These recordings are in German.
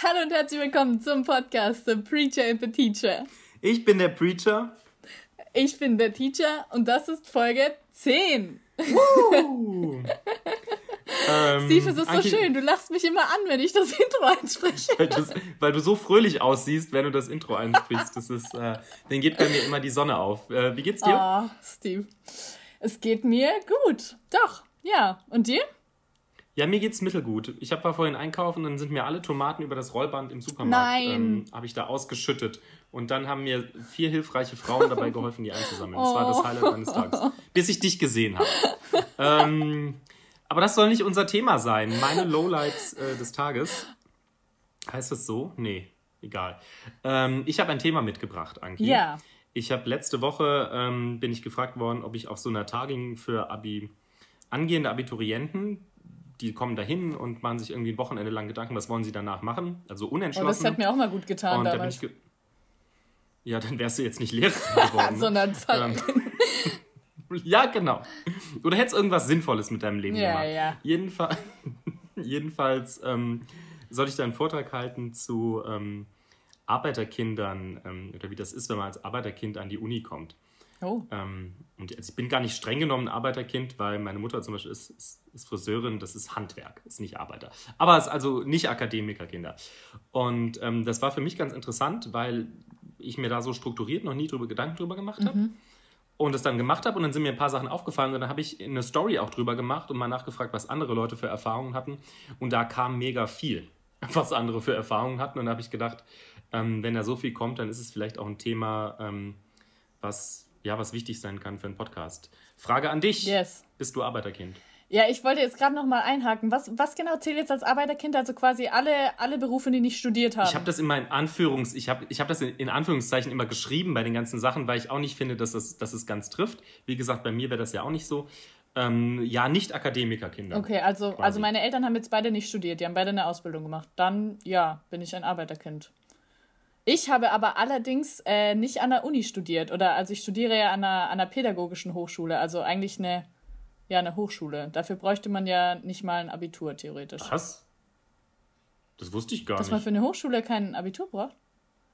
Hallo und herzlich willkommen zum Podcast The Preacher and the Teacher. Ich bin der Preacher. Ich bin der Teacher und das ist Folge 10. Woo! ähm, Steve, es ist so schön. Du lachst mich immer an, wenn ich das Intro einspreche. Weil, weil du so fröhlich aussiehst, wenn du das Intro einsprichst. Das ist, äh, dann geht bei mir immer die Sonne auf. Äh, wie geht's dir? Oh, Steve. Es geht mir gut. Doch, ja. Und dir? Ja, mir geht's mittelgut. Ich war vorhin einkaufen und dann sind mir alle Tomaten über das Rollband im Supermarkt ähm, habe ich da ausgeschüttet. Und dann haben mir vier hilfreiche Frauen dabei geholfen, die einzusammeln. Das oh. war das Highlight meines Tages. Bis ich dich gesehen habe. ähm, aber das soll nicht unser Thema sein. Meine Lowlights äh, des Tages. Heißt das so? Nee, egal. Ähm, ich habe ein Thema mitgebracht, Anki. Ja. Ich habe letzte Woche ähm, bin ich gefragt worden, ob ich auf so einer Tagung für Abi angehende Abiturienten, die kommen dahin und machen sich irgendwie ein Wochenende lang Gedanken, was wollen sie danach machen? Also unentschlossen. Oh, das hat mir auch mal gut getan und damals. Da ge ja, dann wärst du jetzt nicht Lehrer geworden. Ne? Sondern ähm, Ja, genau. Oder hättest irgendwas Sinnvolles mit deinem Leben ja, gemacht. Ja. Jedenfall, jedenfalls ähm, soll ich da einen Vortrag halten zu ähm, Arbeiterkindern ähm, oder wie das ist, wenn man als Arbeiterkind an die Uni kommt. Oh. Ähm, und also ich bin gar nicht streng genommen Arbeiterkind, weil meine Mutter zum Beispiel ist, ist, ist Friseurin, das ist Handwerk, ist nicht Arbeiter. Aber es ist also nicht Akademikerkinder. Und ähm, das war für mich ganz interessant, weil ich mir da so strukturiert noch nie drüber Gedanken drüber gemacht habe. Mhm. Und es dann gemacht habe und dann sind mir ein paar Sachen aufgefallen und dann habe ich eine Story auch drüber gemacht und mal nachgefragt, was andere Leute für Erfahrungen hatten. Und da kam mega viel, was andere für Erfahrungen hatten. Und da habe ich gedacht, ähm, wenn da so viel kommt, dann ist es vielleicht auch ein Thema, ähm, was, ja, was wichtig sein kann für einen Podcast. Frage an dich. Yes. Bist du Arbeiterkind? Ja, ich wollte jetzt gerade noch mal einhaken. Was, was genau zählt jetzt als Arbeiterkind? Also quasi alle, alle Berufe, die nicht studiert haben. Ich habe das immer in Anführungs, ich habe ich hab das in, Anführungszeichen immer geschrieben bei den ganzen Sachen, weil ich auch nicht finde, dass es, dass es ganz trifft. Wie gesagt, bei mir wäre das ja auch nicht so. Ähm, ja, nicht Akademikerkinder. Okay, also, also meine Eltern haben jetzt beide nicht studiert, die haben beide eine Ausbildung gemacht. Dann, ja, bin ich ein Arbeiterkind. Ich habe aber allerdings äh, nicht an der Uni studiert. Oder also ich studiere ja an einer, an einer pädagogischen Hochschule, also eigentlich eine ja, eine Hochschule. Dafür bräuchte man ja nicht mal ein Abitur, theoretisch. Was? Das wusste ich gar Dass nicht. Dass man für eine Hochschule kein Abitur braucht?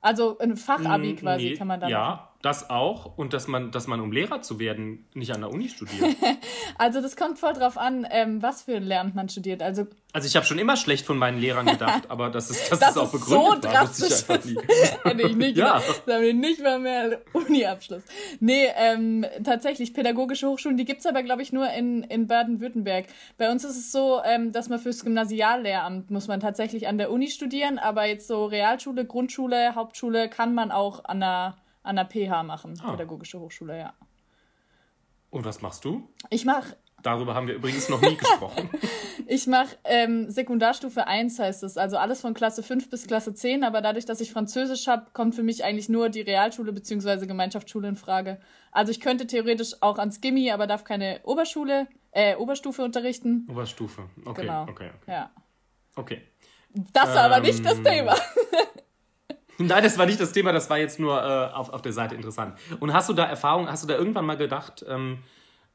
Also ein Fachabi mm, quasi nee, kann man dann. Ja, machen. Das auch. Und dass man, dass man, um Lehrer zu werden, nicht an der Uni studiert. also das kommt voll drauf an, ähm, was für ein Lehramt man studiert. Also, also ich habe schon immer schlecht von meinen Lehrern gedacht, aber das ist, das, das ist auch begründet so war, wusste ich einfach nie. Hätte ich nicht ja. Wir nicht mal mehr Uni-Abschluss. Nee, ähm, tatsächlich, pädagogische Hochschulen, die gibt es aber, glaube ich, nur in, in Baden-Württemberg. Bei uns ist es so, ähm, dass man fürs Gymnasiallehramt muss man tatsächlich an der Uni studieren, aber jetzt so Realschule, Grundschule, Hauptschule kann man auch an der, an der PH machen, ah. pädagogische Hochschule, ja. Und was machst du? Ich mache Darüber haben wir übrigens noch nie gesprochen. ich mache ähm, Sekundarstufe 1 heißt es, also alles von Klasse 5 bis Klasse 10, aber dadurch, dass ich Französisch habe, kommt für mich eigentlich nur die Realschule bzw. Gemeinschaftsschule in Frage. Also ich könnte theoretisch auch ans Gimmi, aber darf keine Oberschule, äh, Oberstufe unterrichten. Oberstufe, okay, genau. okay, okay. Ja. Okay. Das war ähm, aber nicht das ähm, Thema. Nein, das war nicht das Thema, das war jetzt nur äh, auf, auf der Seite interessant. Und hast du da Erfahrung, hast du da irgendwann mal gedacht, ähm,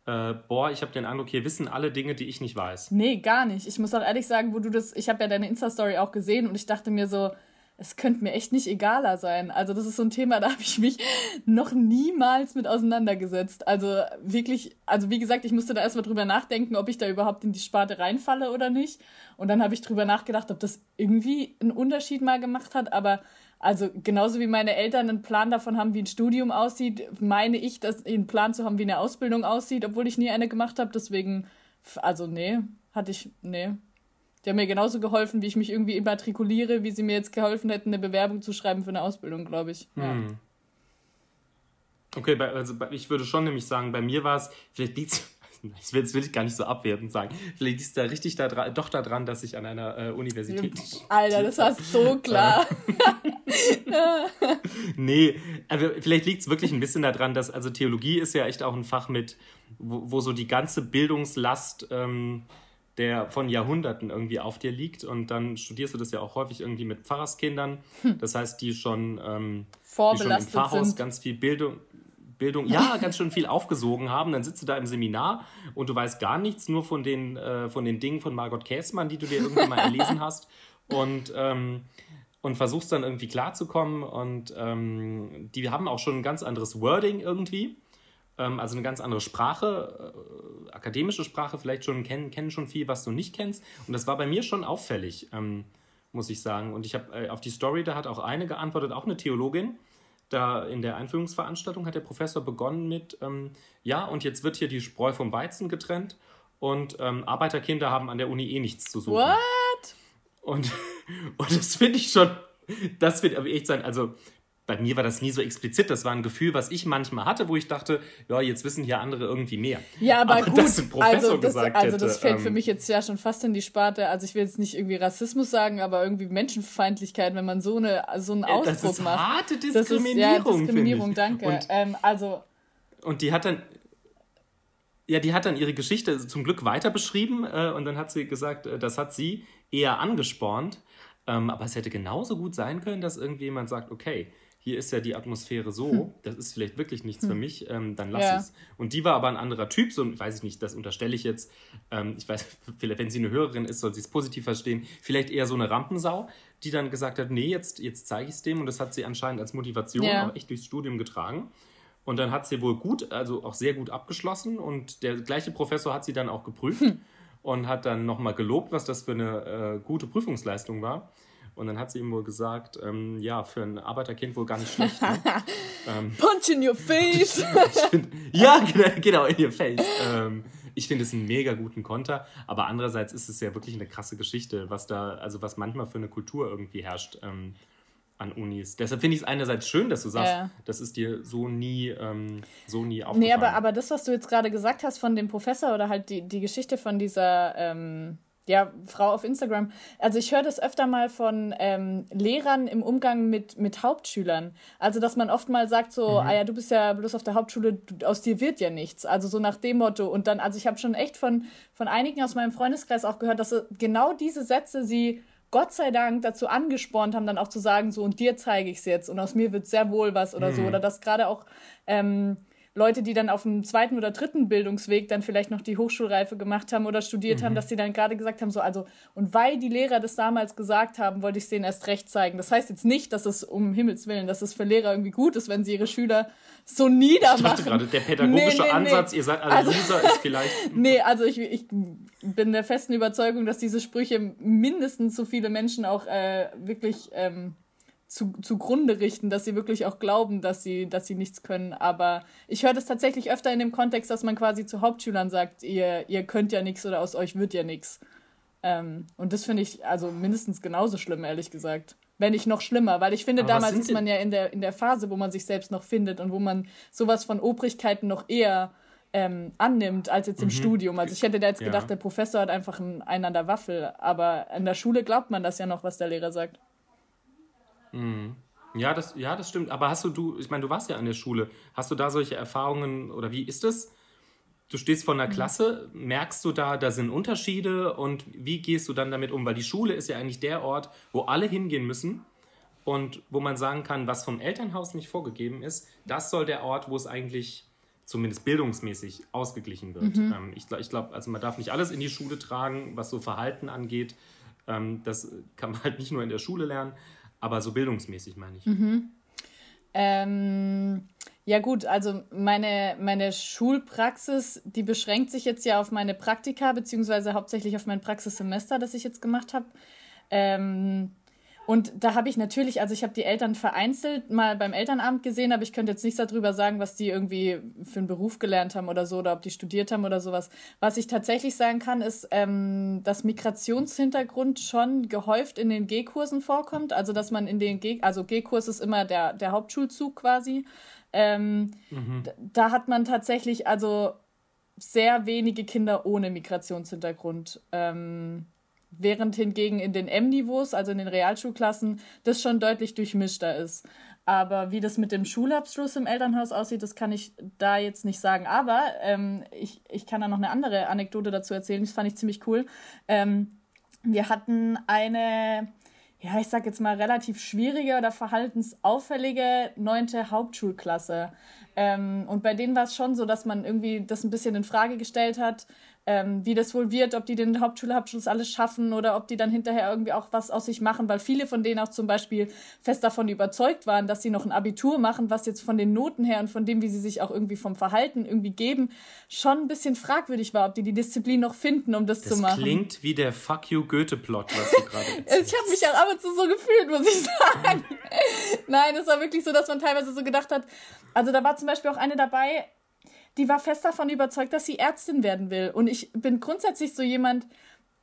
äh, boah, ich habe den Eindruck, hier wissen alle Dinge, die ich nicht weiß. Nee, gar nicht. Ich muss auch ehrlich sagen, wo du das, ich habe ja deine Insta-Story auch gesehen und ich dachte mir so, es könnte mir echt nicht egaler sein. Also das ist so ein Thema, da habe ich mich noch niemals mit auseinandergesetzt. Also wirklich, also wie gesagt, ich musste da erstmal drüber nachdenken, ob ich da überhaupt in die Sparte reinfalle oder nicht. Und dann habe ich drüber nachgedacht, ob das irgendwie einen Unterschied mal gemacht hat. Aber also genauso wie meine Eltern einen Plan davon haben, wie ein Studium aussieht, meine ich, dass einen Plan zu haben, wie eine Ausbildung aussieht, obwohl ich nie eine gemacht habe. Deswegen, also nee, hatte ich, nee. Die haben mir genauso geholfen, wie ich mich irgendwie immatrikuliere, wie sie mir jetzt geholfen hätten, eine Bewerbung zu schreiben für eine Ausbildung, glaube ich. Ja. Hm. Okay, also ich würde schon nämlich sagen, bei mir war es, vielleicht liegt das will, das will ich gar nicht so abwertend sagen. Vielleicht ist da richtig da dran, doch daran, dass ich an einer äh, Universität. Alter, das war so klar. nee, also vielleicht liegt es wirklich ein bisschen daran, dass, also Theologie ist ja echt auch ein Fach mit, wo, wo so die ganze Bildungslast ähm, der von Jahrhunderten irgendwie auf dir liegt. Und dann studierst du das ja auch häufig irgendwie mit Pfarrerskindern. Hm. Das heißt, die schon, ähm, die schon im Pfarrhaus sind. ganz viel Bildung, Bildung, ja, ganz schön viel aufgesogen haben. Dann sitzt du da im Seminar und du weißt gar nichts, nur von den, äh, von den Dingen von Margot Käßmann, die du dir irgendwann mal erlesen hast. und, ähm, und versuchst dann irgendwie klarzukommen. Und ähm, die haben auch schon ein ganz anderes Wording irgendwie. Ähm, also eine ganz andere Sprache, äh, akademische Sprache vielleicht schon, kennen, kennen schon viel, was du nicht kennst. Und das war bei mir schon auffällig, ähm, muss ich sagen. Und ich habe äh, auf die Story, da hat auch eine geantwortet, auch eine Theologin. Da in der Einführungsveranstaltung hat der Professor begonnen mit, ähm, ja, und jetzt wird hier die Spreu vom Weizen getrennt und ähm, Arbeiterkinder haben an der Uni eh nichts zu suchen. What? Und, und das finde ich schon, das wird aber echt sein, also bei mir war das nie so explizit. Das war ein Gefühl, was ich manchmal hatte, wo ich dachte, ja, jetzt wissen hier andere irgendwie mehr. Ja, aber, aber gut. Das ein Professor also das, gesagt also das fällt ähm, für mich jetzt ja schon fast in die Sparte. Also ich will jetzt nicht irgendwie Rassismus sagen, aber irgendwie Menschenfeindlichkeit, wenn man so eine so einen Ausdruck das ist macht. Harte Diskriminierung. Das ist, ja, Diskriminierung, danke. Und, ähm, also und die hat dann ja, die hat dann ihre Geschichte zum Glück weiter beschrieben äh, und dann hat sie gesagt, äh, das hat sie eher angespornt. Ähm, aber es hätte genauso gut sein können, dass irgendjemand sagt, okay, hier ist ja die Atmosphäre so, hm. das ist vielleicht wirklich nichts hm. für mich, ähm, dann lass ja. es. Und die war aber ein anderer Typ, so weiß ich nicht, das unterstelle ich jetzt. Ähm, ich weiß, vielleicht, wenn sie eine Hörerin ist, soll sie es positiv verstehen. Vielleicht eher so eine Rampensau, die dann gesagt hat, nee, jetzt, jetzt zeige ich es dem. Und das hat sie anscheinend als Motivation ja. auch echt durchs Studium getragen. Und dann hat sie wohl gut, also auch sehr gut abgeschlossen. Und der gleiche Professor hat sie dann auch geprüft hm. und hat dann nochmal gelobt, was das für eine äh, gute Prüfungsleistung war. Und dann hat sie ihm wohl gesagt, ähm, ja, für ein Arbeiterkind wohl gar nicht schlecht. Ne? ähm, Punch in your face! find, ja, genau, genau, in your face. Ähm, ich finde es einen mega guten Konter, aber andererseits ist es ja wirklich eine krasse Geschichte, was da, also was manchmal für eine Kultur irgendwie herrscht ähm, an Unis. Deshalb finde ich es einerseits schön, dass du sagst, ja. das ist dir so nie, ähm, so nie aufgefallen. Nee, aber, aber das, was du jetzt gerade gesagt hast von dem Professor oder halt die, die Geschichte von dieser ähm, ja, Frau auf Instagram. Also ich höre das öfter mal von ähm, Lehrern im Umgang mit, mit Hauptschülern. Also dass man oft mal sagt so, mhm. ah ja, du bist ja bloß auf der Hauptschule, du, aus dir wird ja nichts. Also so nach dem Motto. Und dann, also ich habe schon echt von, von einigen aus meinem Freundeskreis auch gehört, dass genau diese Sätze sie Gott sei Dank dazu angespornt haben, dann auch zu sagen, so und dir zeige ich es jetzt und aus mir wird sehr wohl was oder mhm. so. Oder dass gerade auch ähm, Leute, die dann auf dem zweiten oder dritten Bildungsweg dann vielleicht noch die Hochschulreife gemacht haben oder studiert mhm. haben, dass sie dann gerade gesagt haben, so, also, und weil die Lehrer das damals gesagt haben, wollte ich es denen erst recht zeigen. Das heißt jetzt nicht, dass es um Himmels Willen, dass es für Lehrer irgendwie gut ist, wenn sie ihre Schüler so niedermachen. Ich dachte gerade, der pädagogische nee, nee, Ansatz, nee. ihr seid alle also, Loser, ist vielleicht. nee, also ich, ich bin der festen Überzeugung, dass diese Sprüche mindestens so viele Menschen auch äh, wirklich ähm, zu, zugrunde richten, dass sie wirklich auch glauben, dass sie, dass sie nichts können. Aber ich höre das tatsächlich öfter in dem Kontext, dass man quasi zu Hauptschülern sagt, ihr, ihr könnt ja nichts oder aus euch wird ja nichts. Ähm, und das finde ich also mindestens genauso schlimm, ehrlich gesagt. Wenn nicht noch schlimmer, weil ich finde, Aber damals ist man ja in der, in der Phase, wo man sich selbst noch findet und wo man sowas von Obrigkeiten noch eher ähm, annimmt als jetzt im mhm. Studium. Also ich hätte da jetzt gedacht, ja. der Professor hat einfach einen, einen an der Waffel. Aber in der Schule glaubt man das ja noch, was der Lehrer sagt. Mhm. Ja, das, ja, das stimmt. Aber hast du, du, ich meine, du warst ja an der Schule. Hast du da solche Erfahrungen oder wie ist das? Du stehst vor einer mhm. Klasse, merkst du da, da sind Unterschiede und wie gehst du dann damit um? Weil die Schule ist ja eigentlich der Ort, wo alle hingehen müssen und wo man sagen kann, was vom Elternhaus nicht vorgegeben ist, das soll der Ort, wo es eigentlich zumindest bildungsmäßig ausgeglichen wird. Mhm. Ähm, ich ich glaube, also man darf nicht alles in die Schule tragen, was so Verhalten angeht. Ähm, das kann man halt nicht nur in der Schule lernen, aber so bildungsmäßig meine ich. Mhm. Ähm, ja gut, also meine, meine Schulpraxis, die beschränkt sich jetzt ja auf meine Praktika, beziehungsweise hauptsächlich auf mein Praxissemester, das ich jetzt gemacht habe. Ähm, und da habe ich natürlich, also ich habe die Eltern vereinzelt mal beim Elternabend gesehen, aber ich könnte jetzt nichts darüber sagen, was die irgendwie für einen Beruf gelernt haben oder so, oder ob die studiert haben oder sowas. Was ich tatsächlich sagen kann, ist, ähm, dass Migrationshintergrund schon gehäuft in den G-Kursen vorkommt. Also dass man in den G, also G-Kurs ist immer der, der Hauptschulzug quasi. Ähm, mhm. Da hat man tatsächlich also sehr wenige Kinder ohne Migrationshintergrund. Ähm, während hingegen in den M-Niveaus, also in den Realschulklassen, das schon deutlich durchmischter ist. Aber wie das mit dem Schulabschluss im Elternhaus aussieht, das kann ich da jetzt nicht sagen. Aber ähm, ich, ich kann da noch eine andere Anekdote dazu erzählen, das fand ich ziemlich cool. Ähm, wir hatten eine, ja, ich sag jetzt mal relativ schwierige oder verhaltensauffällige neunte Hauptschulklasse. Ähm, und bei denen war es schon so, dass man irgendwie das ein bisschen in Frage gestellt hat, ähm, wie das wohl wird, ob die den Hauptschulabschluss alles schaffen oder ob die dann hinterher irgendwie auch was aus sich machen, weil viele von denen auch zum Beispiel fest davon überzeugt waren, dass sie noch ein Abitur machen, was jetzt von den Noten her und von dem, wie sie sich auch irgendwie vom Verhalten irgendwie geben, schon ein bisschen fragwürdig war, ob die die Disziplin noch finden, um das, das zu machen. Das klingt wie der Fuck you Goethe-Plot, was du gerade Ich habe mich auch ab und zu so gefühlt, muss ich sagen. Nein, es war wirklich so, dass man teilweise so gedacht hat, also da war zum Beispiel auch eine dabei, die war fest davon überzeugt, dass sie Ärztin werden will. Und ich bin grundsätzlich so jemand,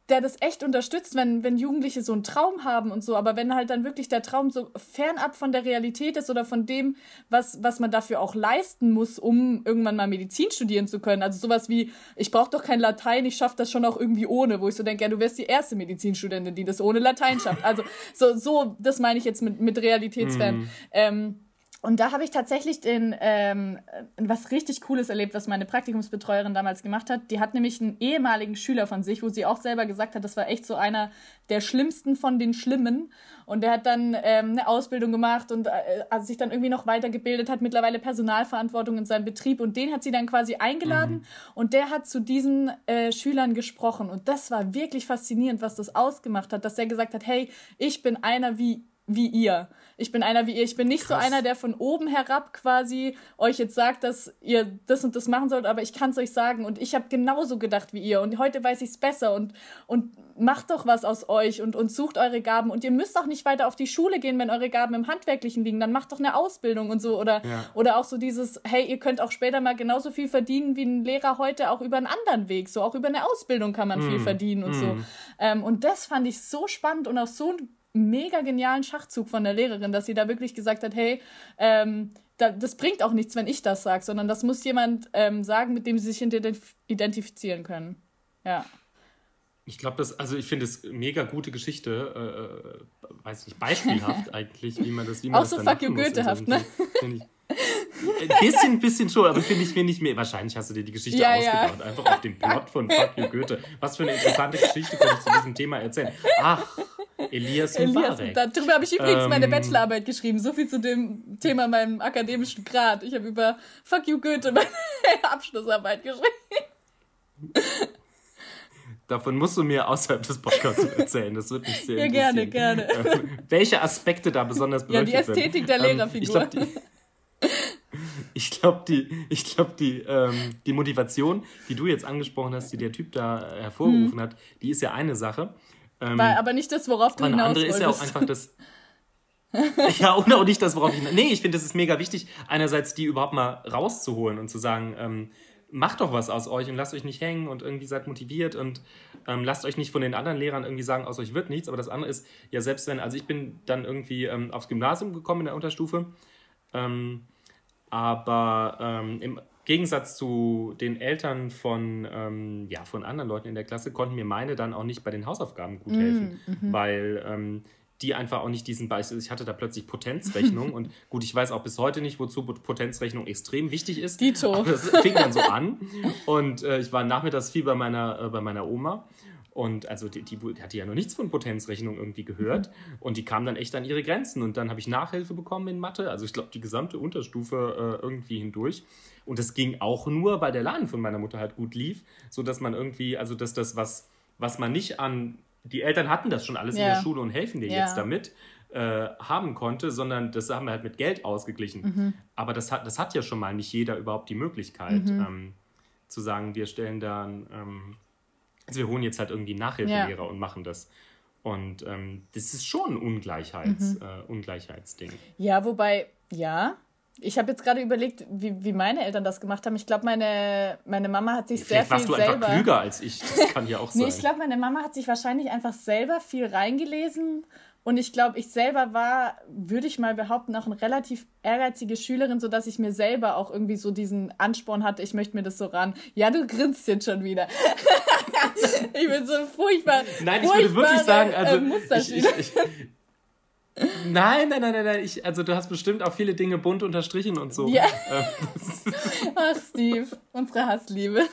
der das echt unterstützt, wenn, wenn Jugendliche so einen Traum haben und so. Aber wenn halt dann wirklich der Traum so fernab von der Realität ist oder von dem, was, was man dafür auch leisten muss, um irgendwann mal Medizin studieren zu können. Also sowas wie, ich brauche doch kein Latein, ich schaffe das schon auch irgendwie ohne, wo ich so denke, ja, du wirst die erste Medizinstudentin, die das ohne Latein schafft. Also so, so das meine ich jetzt mit, mit Realitätsfern. Mm. Ähm, und da habe ich tatsächlich den, ähm, was richtig Cooles erlebt, was meine Praktikumsbetreuerin damals gemacht hat. Die hat nämlich einen ehemaligen Schüler von sich, wo sie auch selber gesagt hat, das war echt so einer der schlimmsten von den Schlimmen. Und der hat dann ähm, eine Ausbildung gemacht und äh, also sich dann irgendwie noch weitergebildet, hat mittlerweile Personalverantwortung in seinem Betrieb. Und den hat sie dann quasi eingeladen mhm. und der hat zu diesen äh, Schülern gesprochen. Und das war wirklich faszinierend, was das ausgemacht hat, dass er gesagt hat, hey, ich bin einer wie wie ihr. Ich bin einer wie ihr. Ich bin nicht Krass. so einer, der von oben herab quasi euch jetzt sagt, dass ihr das und das machen sollt, aber ich kann es euch sagen. Und ich habe genauso gedacht wie ihr. Und heute weiß ich es besser. Und, und macht doch was aus euch und, und sucht eure Gaben. Und ihr müsst auch nicht weiter auf die Schule gehen, wenn eure Gaben im Handwerklichen liegen. Dann macht doch eine Ausbildung und so. Oder, ja. oder auch so dieses, hey, ihr könnt auch später mal genauso viel verdienen wie ein Lehrer heute, auch über einen anderen Weg. So auch über eine Ausbildung kann man mm. viel verdienen und mm. so. Ähm, und das fand ich so spannend und auch so ein mega genialen Schachzug von der Lehrerin, dass sie da wirklich gesagt hat, hey, ähm, da, das bringt auch nichts, wenn ich das sage, sondern das muss jemand ähm, sagen, mit dem sie sich identifizieren können. Ja. Ich glaube, das, also ich finde es mega gute Geschichte, äh, äh weiß nicht, beispielhaft eigentlich, wie man das, wie man Auch das so fuck you Goethehaft, ne? Ich, ein bisschen, bisschen schon, aber finde ich, finde ich mir, wahrscheinlich hast du dir die Geschichte ja, ausgedacht, ja. einfach auf dem Plot von Fuck You Goethe. Was für eine interessante Geschichte könnte ich zu diesem Thema erzählen? Ach, Elias. Elias, darüber habe ich übrigens ähm, meine Bachelorarbeit geschrieben. So viel zu dem Thema meinem akademischen Grad. Ich habe über Fuck You Goethe meine Abschlussarbeit geschrieben. Davon musst du mir außerhalb des Podcasts erzählen. Das wird mich sehr Ja, gerne, gerne. Ähm, welche Aspekte da besonders beleuchtet werden. Ja, die Ästhetik werden. der ähm, Lehrerfigur. ich glaube, die, ich glaub, die, ich glaub, die, ähm, die Motivation, die du jetzt angesprochen hast, die der Typ da hervorgerufen hm. hat, die ist ja eine Sache. Ähm, War aber nicht das, worauf du hinaus andere wolltest. ist ja auch einfach das. ja, und auch nicht das, worauf ich. Nee, ich finde, es ist mega wichtig, einerseits die überhaupt mal rauszuholen und zu sagen, ähm, macht doch was aus euch und lasst euch nicht hängen und irgendwie seid motiviert und ähm, lasst euch nicht von den anderen Lehrern irgendwie sagen, aus euch wird nichts. Aber das andere ist, ja, selbst wenn, also ich bin dann irgendwie ähm, aufs Gymnasium gekommen in der Unterstufe, ähm, aber ähm, im Gegensatz zu den Eltern von, ähm, ja, von anderen Leuten in der Klasse konnten mir meine dann auch nicht bei den Hausaufgaben gut mm, helfen, mm, weil ähm, die einfach auch nicht diesen Beispiel. Ich hatte da plötzlich Potenzrechnung und gut, ich weiß auch bis heute nicht, wozu Potenzrechnung extrem wichtig ist. Dito. Aber das fing dann so an und äh, ich war nachmittags viel bei meiner, äh, bei meiner Oma und also die, die, hatte ja noch nichts von Potenzrechnung irgendwie gehört. Mhm. Und die kam dann echt an ihre Grenzen. Und dann habe ich Nachhilfe bekommen in Mathe. Also ich glaube, die gesamte Unterstufe äh, irgendwie hindurch. Und das ging auch nur, weil der Laden von meiner Mutter halt gut lief. So dass man irgendwie, also dass das, was, was man nicht an. Die Eltern hatten das schon alles ja. in der Schule und helfen dir ja. jetzt damit. Äh, haben konnte, sondern das haben wir halt mit Geld ausgeglichen. Mhm. Aber das hat, das hat ja schon mal nicht jeder überhaupt die Möglichkeit, mhm. ähm, zu sagen, wir stellen dann ähm, also wir holen jetzt halt irgendwie Nachhilfelehrer ja. und machen das. Und ähm, das ist schon ein Ungleichheits, mhm. äh, Ungleichheitsding. Ja, wobei, ja. Ich habe jetzt gerade überlegt, wie, wie meine Eltern das gemacht haben. Ich glaube, meine, meine Mama hat sich Vielleicht sehr viel selber... warst du einfach klüger als ich. Das kann ja auch sein. nee, ich glaube, meine Mama hat sich wahrscheinlich einfach selber viel reingelesen und ich glaube, ich selber war, würde ich mal behaupten, auch eine relativ ehrgeizige Schülerin, sodass ich mir selber auch irgendwie so diesen Ansporn hatte, ich möchte mir das so ran. Ja, du grinst jetzt schon wieder. ich bin so furchtbar. Nein, ich würde wirklich sagen, also. Äh, ich, ich, ich, Nein, nein, nein, nein, nein. Ich, also du hast bestimmt auch viele Dinge bunt unterstrichen und so. Ja. Ähm, Ach, Steve, unsere Hassliebe.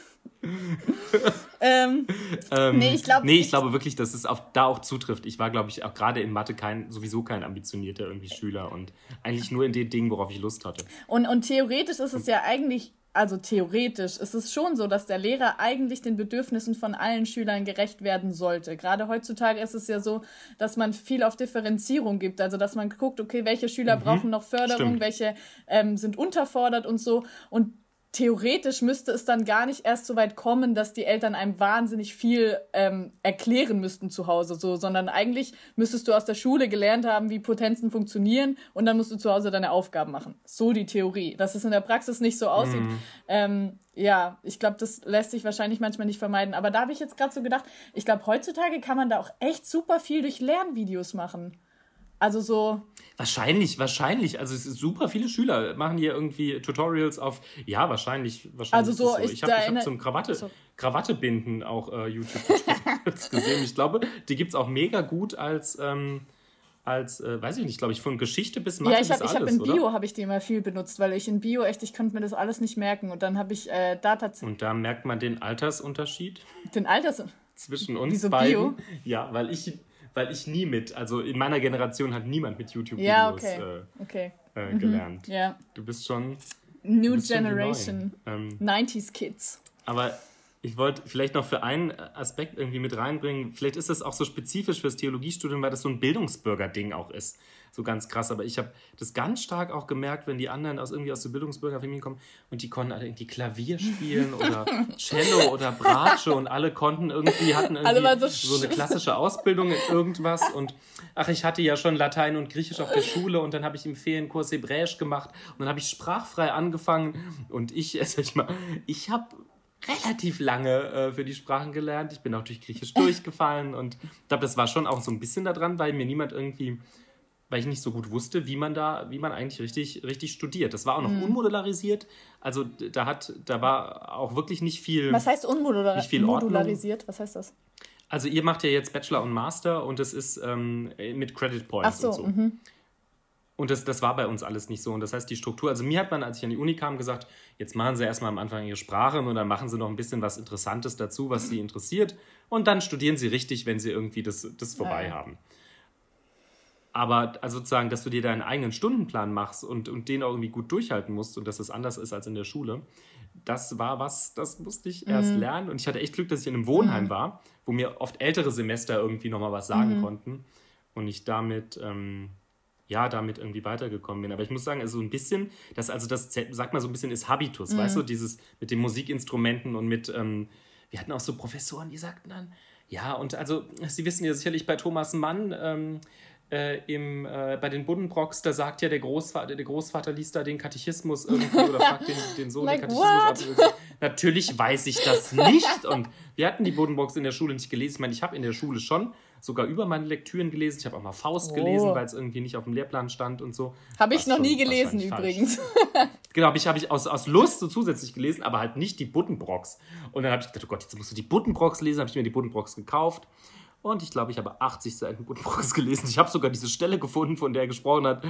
ähm, ähm, nee, ich, glaub, nee, ich, ich glaube wirklich, dass es auf, da auch zutrifft. Ich war, glaube ich, auch gerade in Mathe kein, sowieso kein ambitionierter irgendwie Schüler und eigentlich nur in den Dingen, worauf ich Lust hatte. Und, und theoretisch ist es ja eigentlich, also theoretisch ist es schon so, dass der Lehrer eigentlich den Bedürfnissen von allen Schülern gerecht werden sollte. Gerade heutzutage ist es ja so, dass man viel auf Differenzierung gibt. Also, dass man guckt, okay, welche Schüler mhm, brauchen noch Förderung, stimmt. welche ähm, sind unterfordert und so. Und theoretisch müsste es dann gar nicht erst so weit kommen, dass die Eltern einem wahnsinnig viel ähm, erklären müssten zu Hause, so, sondern eigentlich müsstest du aus der Schule gelernt haben, wie Potenzen funktionieren und dann musst du zu Hause deine Aufgaben machen. So die Theorie. Dass es in der Praxis nicht so aussieht. Mhm. Ähm, ja, ich glaube, das lässt sich wahrscheinlich manchmal nicht vermeiden. Aber da habe ich jetzt gerade so gedacht, ich glaube, heutzutage kann man da auch echt super viel durch Lernvideos machen. Also so. Wahrscheinlich, wahrscheinlich. Also es ist super viele Schüler machen hier irgendwie Tutorials auf. Ja, wahrscheinlich. wahrscheinlich also so, so. ich, ich habe hab zum Krawatte, so. Krawatte binden auch äh, YouTube gesehen. Ich glaube, die gibt es auch mega gut als. Ähm, als, äh, weiß ich nicht, glaube ich, von Geschichte bis Mathe ja, ich hab, habe in Bio habe ich die mal viel benutzt, weil ich in Bio echt, ich konnte mir das alles nicht merken und dann habe ich äh, Data... Und da merkt man den Altersunterschied? Den Altersunterschied? Zwischen uns Wieso beiden? Bio? Ja, weil ich weil ich nie mit, also in meiner Generation hat niemand mit YouTube-Videos ja, okay. äh, okay. äh, mhm. gelernt. Ja. Du bist schon. New bist Generation. Ähm, 90s Kids. Aber ich wollte vielleicht noch für einen Aspekt irgendwie mit reinbringen. Vielleicht ist das auch so spezifisch fürs Theologiestudium, weil das so ein Bildungsbürger-Ding auch ist so ganz krass. Aber ich habe das ganz stark auch gemerkt, wenn die anderen aus irgendwie aus der Bildungsbürgerfamilie kommen und die konnten alle irgendwie Klavier spielen oder Cello oder Bratsche und alle konnten irgendwie, hatten irgendwie so, so, eine klassische Ausbildung in irgendwas. Und ach, ich hatte ja schon Latein und Griechisch auf der Schule und dann habe ich im Ferienkurs Hebräisch gemacht und dann habe ich sprachfrei angefangen und ich, sag ich mal, ich habe relativ lange äh, für die Sprachen gelernt. Ich bin auch durch Griechisch durchgefallen und ich glaube, das war schon auch so ein bisschen daran, weil mir niemand irgendwie weil ich nicht so gut wusste, wie man da, wie man eigentlich richtig, richtig studiert. Das war auch noch mhm. unmodularisiert. Also da hat, da war auch wirklich nicht viel. Was heißt unmodularisiert? Was heißt das? Also ihr macht ja jetzt Bachelor und Master und das ist ähm, mit Credit Points so, und so. Mhm. Und das, das war bei uns alles nicht so. Und das heißt, die Struktur, also mir hat man, als ich an die Uni kam, gesagt, jetzt machen Sie erstmal am Anfang Ihre Sprachen und dann machen Sie noch ein bisschen was Interessantes dazu, was Sie interessiert. Und dann studieren Sie richtig, wenn Sie irgendwie das, das vorbei ja. haben. Aber also sozusagen, dass du dir deinen eigenen Stundenplan machst und, und den auch irgendwie gut durchhalten musst und dass es anders ist als in der Schule, das war was, das musste ich erst mhm. lernen. Und ich hatte echt Glück, dass ich in einem Wohnheim mhm. war, wo mir oft ältere Semester irgendwie nochmal was sagen mhm. konnten und ich damit, ähm, ja, damit irgendwie weitergekommen bin. Aber ich muss sagen, also so ein bisschen, das, also das, sag mal so ein bisschen ist Habitus, weißt du, mhm. dieses mit den Musikinstrumenten und mit, ähm, wir hatten auch so Professoren, die sagten dann, ja, und also, Sie wissen ja sicherlich bei Thomas Mann, ähm, äh, im, äh, bei den Buddenbrocks, da sagt ja der Großvater, der Großvater liest da den Katechismus irgendwie oder fragt den, den Sohn like den Katechismus ab. Natürlich weiß ich das nicht. Und wir hatten die Buddenbrocks in der Schule nicht gelesen. Ich meine, ich habe in der Schule schon sogar über meine Lektüren gelesen. Ich habe auch mal Faust oh. gelesen, weil es irgendwie nicht auf dem Lehrplan stand und so. Habe ich noch nie gelesen übrigens. genau, habe ich, hab ich aus, aus Lust so zusätzlich gelesen, aber halt nicht die Buddenbrocks. Und dann habe ich gedacht, oh Gott, jetzt musst du die Buddenbrocks lesen. habe ich mir die Buddenbrocks gekauft und ich glaube, ich habe 80 Seiten Buddenbrooks gelesen. Ich habe sogar diese Stelle gefunden, von der er gesprochen hat.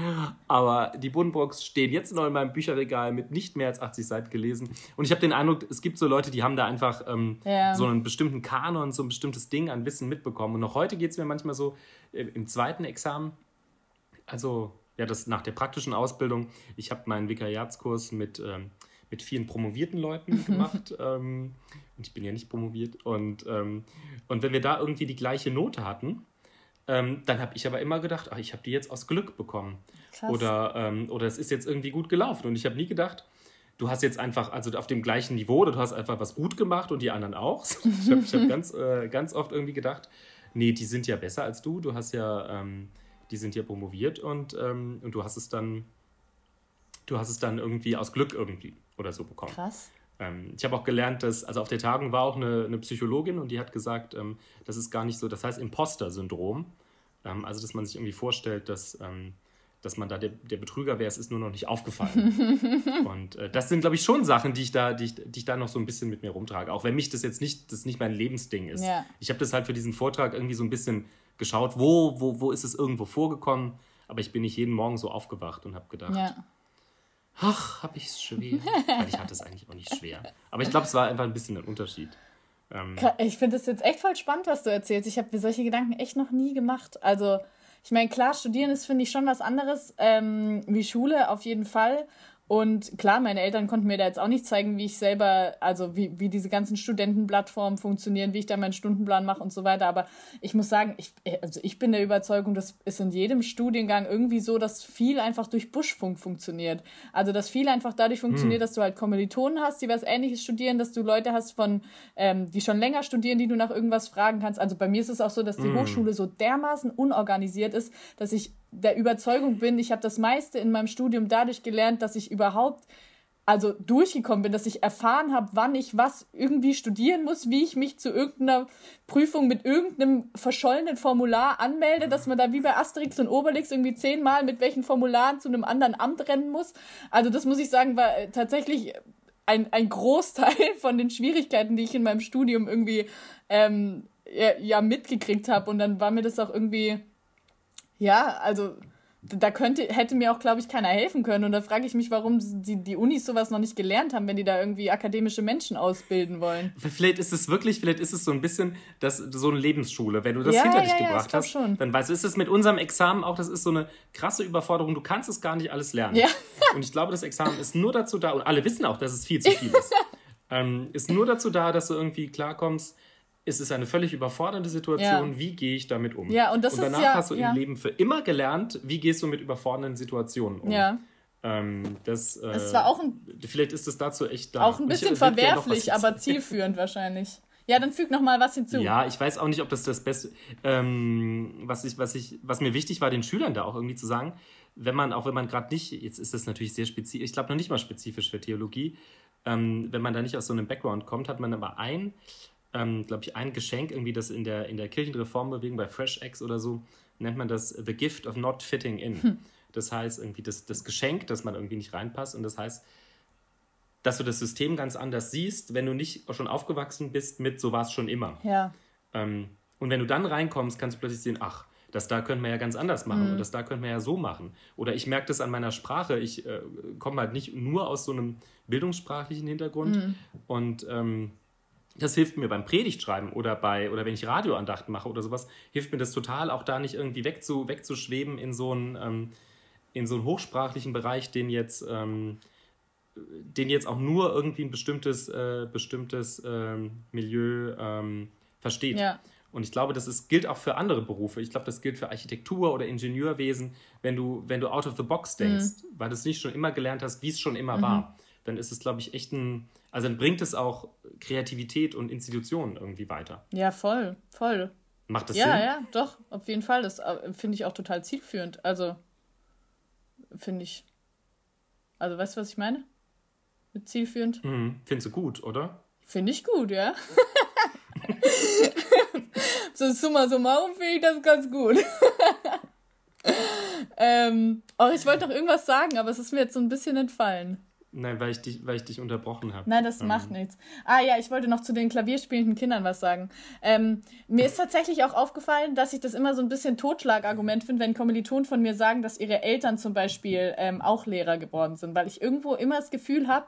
Aber die Buddenbrooks stehen jetzt noch in meinem Bücherregal mit nicht mehr als 80 Seiten gelesen. Und ich habe den Eindruck, es gibt so Leute, die haben da einfach ähm, ja. so einen bestimmten Kanon, so ein bestimmtes Ding an Wissen mitbekommen. Und noch heute geht es mir manchmal so äh, im zweiten Examen. Also, ja, das nach der praktischen Ausbildung. Ich habe meinen Vikariatskurs mit. Ähm, mit vielen promovierten Leuten gemacht. ähm, und ich bin ja nicht promoviert. Und, ähm, und wenn wir da irgendwie die gleiche Note hatten, ähm, dann habe ich aber immer gedacht, ach, ich habe die jetzt aus Glück bekommen. Krass. Oder, ähm, oder es ist jetzt irgendwie gut gelaufen. Und ich habe nie gedacht, du hast jetzt einfach, also auf dem gleichen Niveau, oder du hast einfach was gut gemacht und die anderen auch. Ich habe hab ganz, äh, ganz oft irgendwie gedacht, nee, die sind ja besser als du. Du hast ja, ähm, die sind ja promoviert und, ähm, und du hast es dann, du hast es dann irgendwie aus Glück irgendwie oder so bekommen. Krass. Ähm, ich habe auch gelernt, dass, also auf der Tagung war auch eine, eine Psychologin und die hat gesagt, ähm, das ist gar nicht so, das heißt Imposter-Syndrom. Ähm, also, dass man sich irgendwie vorstellt, dass, ähm, dass man da der, der Betrüger wäre, es ist nur noch nicht aufgefallen. und äh, das sind, glaube ich, schon Sachen, die ich, da, die, ich, die ich da noch so ein bisschen mit mir rumtrage. Auch wenn mich das jetzt nicht, das nicht mein Lebensding ist. Ja. Ich habe das halt für diesen Vortrag irgendwie so ein bisschen geschaut, wo, wo, wo ist es irgendwo vorgekommen, aber ich bin nicht jeden Morgen so aufgewacht und habe gedacht, ja ach, habe ich es schwer. Weil ich hatte es eigentlich auch nicht schwer. Aber ich glaube, es war einfach ein bisschen ein Unterschied. Ähm, ich finde es jetzt echt voll spannend, was du erzählst. Ich habe mir solche Gedanken echt noch nie gemacht. Also, ich meine, klar, studieren ist, finde ich, schon was anderes ähm, wie Schule, auf jeden Fall. Und klar, meine Eltern konnten mir da jetzt auch nicht zeigen, wie ich selber, also wie, wie diese ganzen Studentenplattformen funktionieren, wie ich da meinen Stundenplan mache und so weiter. Aber ich muss sagen, ich, also ich bin der Überzeugung, das ist in jedem Studiengang irgendwie so, dass viel einfach durch Buschfunk funktioniert. Also dass viel einfach dadurch funktioniert, mhm. dass du halt Kommilitonen hast, die was ähnliches studieren, dass du Leute hast von, ähm, die schon länger studieren, die du nach irgendwas fragen kannst. Also bei mir ist es auch so, dass die mhm. Hochschule so dermaßen unorganisiert ist, dass ich der Überzeugung bin, ich habe das meiste in meinem Studium dadurch gelernt, dass ich überhaupt also durchgekommen bin, dass ich erfahren habe, wann ich was irgendwie studieren muss, wie ich mich zu irgendeiner Prüfung mit irgendeinem verschollenen Formular anmelde, dass man da wie bei Asterix und Obelix irgendwie zehnmal mit welchen Formularen zu einem anderen Amt rennen muss. Also das muss ich sagen, war tatsächlich ein, ein Großteil von den Schwierigkeiten, die ich in meinem Studium irgendwie ähm, ja, ja mitgekriegt habe. Und dann war mir das auch irgendwie ja, also da könnte, hätte mir auch, glaube ich, keiner helfen können. Und da frage ich mich, warum die, die Unis sowas noch nicht gelernt haben, wenn die da irgendwie akademische Menschen ausbilden wollen. Vielleicht ist es wirklich, vielleicht ist es so ein bisschen das, so eine Lebensschule. Wenn du das ja, hinter ja, dich ja, gebracht hast, schon. dann weißt du, ist es mit unserem Examen auch, das ist so eine krasse Überforderung. Du kannst es gar nicht alles lernen. Ja. und ich glaube, das Examen ist nur dazu da, und alle wissen auch, dass es viel zu viel ist, ähm, ist nur dazu da, dass du irgendwie klarkommst, es ist eine völlig überfordernde Situation, ja. wie gehe ich damit um? Ja, und, das und danach ist ja, hast du ja. im Leben für immer gelernt, wie gehst du mit überfordernden Situationen um. Ja. Ähm, das, äh, es war auch ein, vielleicht ist es dazu echt da. Auch ein bisschen verwerflich, aber zielführend wahrscheinlich. Ja, dann füg noch mal was hinzu. Ja, ich weiß auch nicht, ob das das Beste, ähm, was ich, was ich, was mir wichtig war, den Schülern da auch irgendwie zu sagen, wenn man, auch wenn man gerade nicht, jetzt ist das natürlich sehr spezifisch, ich glaube noch nicht mal spezifisch für Theologie, ähm, wenn man da nicht aus so einem Background kommt, hat man aber ein, ähm, glaube ich, ein Geschenk, irgendwie das in der, in der Kirchenreformbewegung bei Fresh X oder so, nennt man das The Gift of Not Fitting In. Hm. Das heißt, irgendwie das, das Geschenk, dass man irgendwie nicht reinpasst. Und das heißt, dass du das System ganz anders siehst, wenn du nicht schon aufgewachsen bist mit so war es schon immer. Ja. Ähm, und wenn du dann reinkommst, kannst du plötzlich sehen, ach, das da könnte man ja ganz anders machen mhm. und das da könnte man ja so machen. Oder ich merke das an meiner Sprache. Ich äh, komme halt nicht nur aus so einem bildungssprachlichen Hintergrund mhm. und ähm, das hilft mir beim Predigtschreiben oder bei oder wenn ich Radioandachten mache oder sowas, hilft mir das total, auch da nicht irgendwie wegzu, wegzuschweben in so einen, ähm, in so einen hochsprachlichen Bereich, den jetzt, ähm, den jetzt auch nur irgendwie ein bestimmtes, äh, bestimmtes ähm, Milieu ähm, versteht. Ja. Und ich glaube, das ist, gilt auch für andere Berufe. Ich glaube, das gilt für Architektur oder Ingenieurwesen, wenn du, wenn du out of the box denkst, mhm. weil du es nicht schon immer gelernt hast, wie es schon immer mhm. war dann ist es, glaube ich, echt ein, also dann bringt es auch Kreativität und Institutionen irgendwie weiter. Ja, voll, voll. Macht das ja, Sinn? Ja, ja, doch, auf jeden Fall. Das äh, finde ich auch total zielführend. Also, finde ich. Also, weißt du, was ich meine? Mit zielführend? Mhm. Findest du gut, oder? Finde ich gut, ja. so summa summarum finde ich das ganz gut. ähm, oh, ich wollte noch irgendwas sagen, aber es ist mir jetzt so ein bisschen entfallen. Nein, weil ich dich, weil ich dich unterbrochen habe. Nein, das ähm. macht nichts. Ah ja, ich wollte noch zu den klavierspielenden Kindern was sagen. Ähm, mir ist tatsächlich auch aufgefallen, dass ich das immer so ein bisschen Totschlagargument finde, wenn Kommilitonen von mir sagen, dass ihre Eltern zum Beispiel ähm, auch Lehrer geworden sind, weil ich irgendwo immer das Gefühl habe,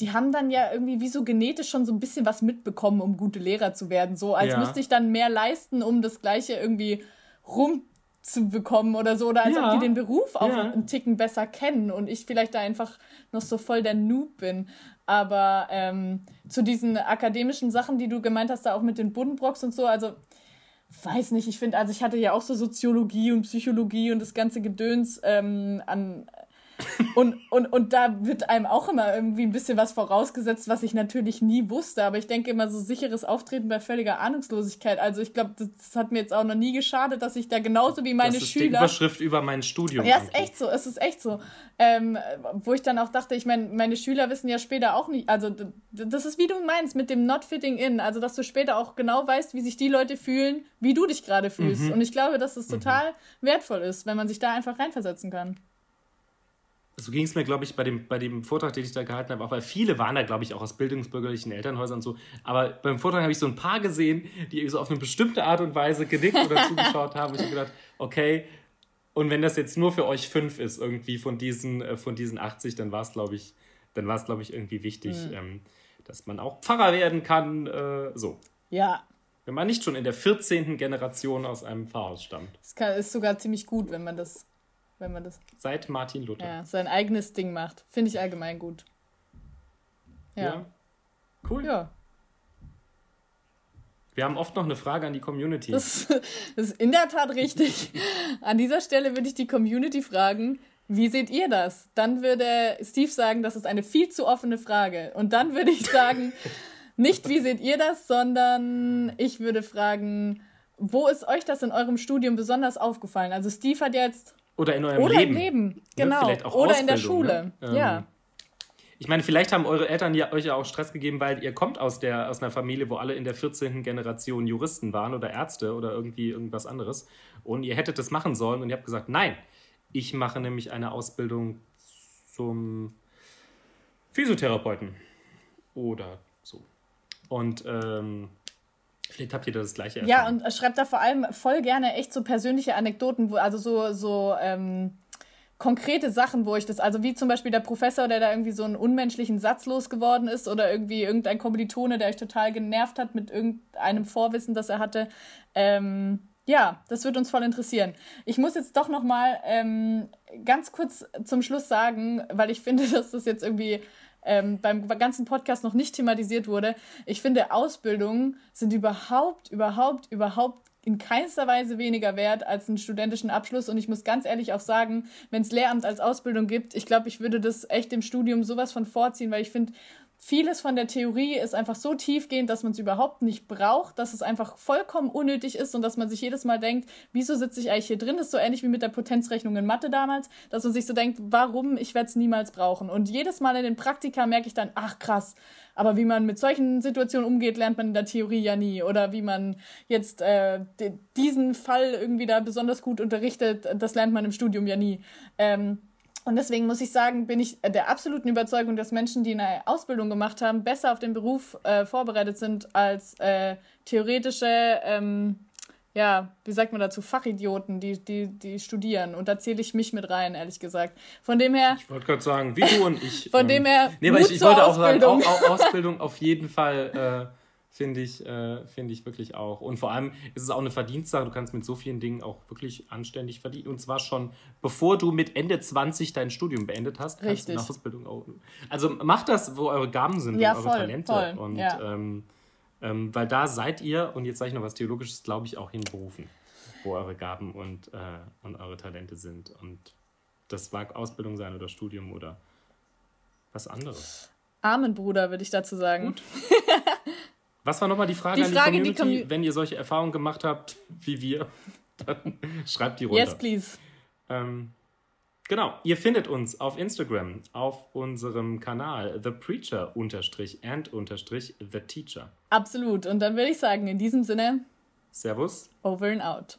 die haben dann ja irgendwie wie so genetisch schon so ein bisschen was mitbekommen, um gute Lehrer zu werden. So als ja. müsste ich dann mehr leisten, um das Gleiche irgendwie rum zu bekommen oder so, oder als ja. ob die den Beruf auch ja. einen Ticken besser kennen und ich vielleicht da einfach noch so voll der Noob bin. Aber ähm, zu diesen akademischen Sachen, die du gemeint hast, da auch mit den Buddenbrocks und so, also weiß nicht, ich finde, also ich hatte ja auch so Soziologie und Psychologie und das ganze Gedöns ähm, an und, und, und da wird einem auch immer irgendwie ein bisschen was vorausgesetzt, was ich natürlich nie wusste. Aber ich denke immer so sicheres Auftreten bei völliger Ahnungslosigkeit. Also ich glaube, das hat mir jetzt auch noch nie geschadet, dass ich da genauso wie meine das ist Schüler. Die Überschrift über mein Studium. Ja, ist echt so. Es ist echt so. Ähm, wo ich dann auch dachte, ich meine, meine Schüler wissen ja später auch nicht. Also das ist wie du meinst mit dem Not Fitting In. Also dass du später auch genau weißt, wie sich die Leute fühlen, wie du dich gerade fühlst. Mhm. Und ich glaube, dass es das total mhm. wertvoll ist, wenn man sich da einfach reinversetzen kann so ging es mir, glaube ich, bei dem, bei dem Vortrag, den ich da gehalten habe, auch weil viele waren da, glaube ich, auch aus bildungsbürgerlichen Elternhäusern und so. Aber beim Vortrag habe ich so ein paar gesehen, die so auf eine bestimmte Art und Weise genickt oder zugeschaut haben. Und ich habe gedacht, okay, Und wenn das jetzt nur für euch fünf ist, irgendwie von diesen, äh, von diesen 80, dann war es, glaube ich, dann war es, glaube ich, irgendwie wichtig, mhm. ähm, dass man auch Pfarrer werden kann. Äh, so. Ja. Wenn man nicht schon in der 14. Generation aus einem Pfarrhaus stammt. Das ist sogar ziemlich gut, wenn man das, wenn man das. Seit Martin Luther. Ja, sein eigenes Ding macht. Finde ich allgemein gut. Ja. ja. Cool. Ja. Wir haben oft noch eine Frage an die Community. Das, das ist in der Tat richtig. An dieser Stelle würde ich die Community fragen, wie seht ihr das? Dann würde Steve sagen, das ist eine viel zu offene Frage. Und dann würde ich sagen, nicht wie seht ihr das, sondern ich würde fragen, wo ist euch das in eurem Studium besonders aufgefallen? Also Steve hat jetzt oder in eurem oder Leben, im Leben. genau, ja, oder in der Schule, ne? ja. Ähm, ich meine, vielleicht haben eure Eltern ja, euch ja auch Stress gegeben, weil ihr kommt aus, der, aus einer Familie, wo alle in der 14. Generation Juristen waren oder Ärzte oder irgendwie irgendwas anderes. Und ihr hättet das machen sollen und ihr habt gesagt, nein, ich mache nämlich eine Ausbildung zum Physiotherapeuten oder so. Und ähm, vielleicht habt ihr das gleiche erfahren. Ja, und schreibt da vor allem voll gerne echt so persönliche Anekdoten, wo, also so, so ähm, konkrete Sachen, wo ich das, also wie zum Beispiel der Professor, der da irgendwie so einen unmenschlichen Satz losgeworden ist oder irgendwie irgendein Kommilitone, der euch total genervt hat mit irgendeinem Vorwissen, das er hatte. Ähm, ja, das wird uns voll interessieren. Ich muss jetzt doch noch mal ähm, ganz kurz zum Schluss sagen, weil ich finde, dass das jetzt irgendwie ähm, beim ganzen Podcast noch nicht thematisiert wurde. Ich finde, Ausbildungen sind überhaupt, überhaupt, überhaupt in keinster Weise weniger wert als einen studentischen Abschluss. Und ich muss ganz ehrlich auch sagen, wenn es Lehramt als Ausbildung gibt, ich glaube, ich würde das echt im Studium sowas von vorziehen, weil ich finde, vieles von der Theorie ist einfach so tiefgehend, dass man es überhaupt nicht braucht, dass es einfach vollkommen unnötig ist und dass man sich jedes Mal denkt, wieso sitze ich eigentlich hier drin? Das ist so ähnlich wie mit der Potenzrechnung in Mathe damals, dass man sich so denkt, warum? Ich werde es niemals brauchen. Und jedes Mal in den Praktika merke ich dann, ach krass, aber wie man mit solchen Situationen umgeht, lernt man in der Theorie ja nie. Oder wie man jetzt äh, diesen Fall irgendwie da besonders gut unterrichtet, das lernt man im Studium ja nie. Ähm, und deswegen muss ich sagen, bin ich der absoluten Überzeugung, dass Menschen, die eine Ausbildung gemacht haben, besser auf den Beruf äh, vorbereitet sind als äh, theoretische, ähm, ja, wie sagt man dazu, Fachidioten, die, die, die studieren. Und da zähle ich mich mit rein, ehrlich gesagt. Von dem her. Ich wollte gerade sagen, wie du und ich. Von ähm, dem her. Nee, aber ich, ich wollte auch sagen, auch, auch Ausbildung auf jeden Fall. Äh, Finde ich, äh, find ich wirklich auch. Und vor allem ist es auch eine Verdienstsache. Du kannst mit so vielen Dingen auch wirklich anständig verdienen. Und zwar schon, bevor du mit Ende 20 dein Studium beendet hast, kannst Richtig. du eine Ausbildung auch. Also macht das, wo eure Gaben sind ja, und eure voll, Talente. Voll, und ja. ähm, ähm, weil da seid ihr, und jetzt sage ich noch was Theologisches, glaube ich, auch hinberufen, wo eure Gaben und, äh, und eure Talente sind. Und das mag Ausbildung sein oder Studium oder was anderes. Amen, Bruder, würde ich dazu sagen. Gut. Was war nochmal die Frage, die Frage an die Community? Die Wenn ihr solche Erfahrungen gemacht habt, wie wir, dann schreibt die runter. Yes, please. Ähm, genau, ihr findet uns auf Instagram, auf unserem Kanal The Preacher unterstrich and unterstrich The Teacher. Absolut. Und dann würde ich sagen, in diesem Sinne. Servus. Over and out.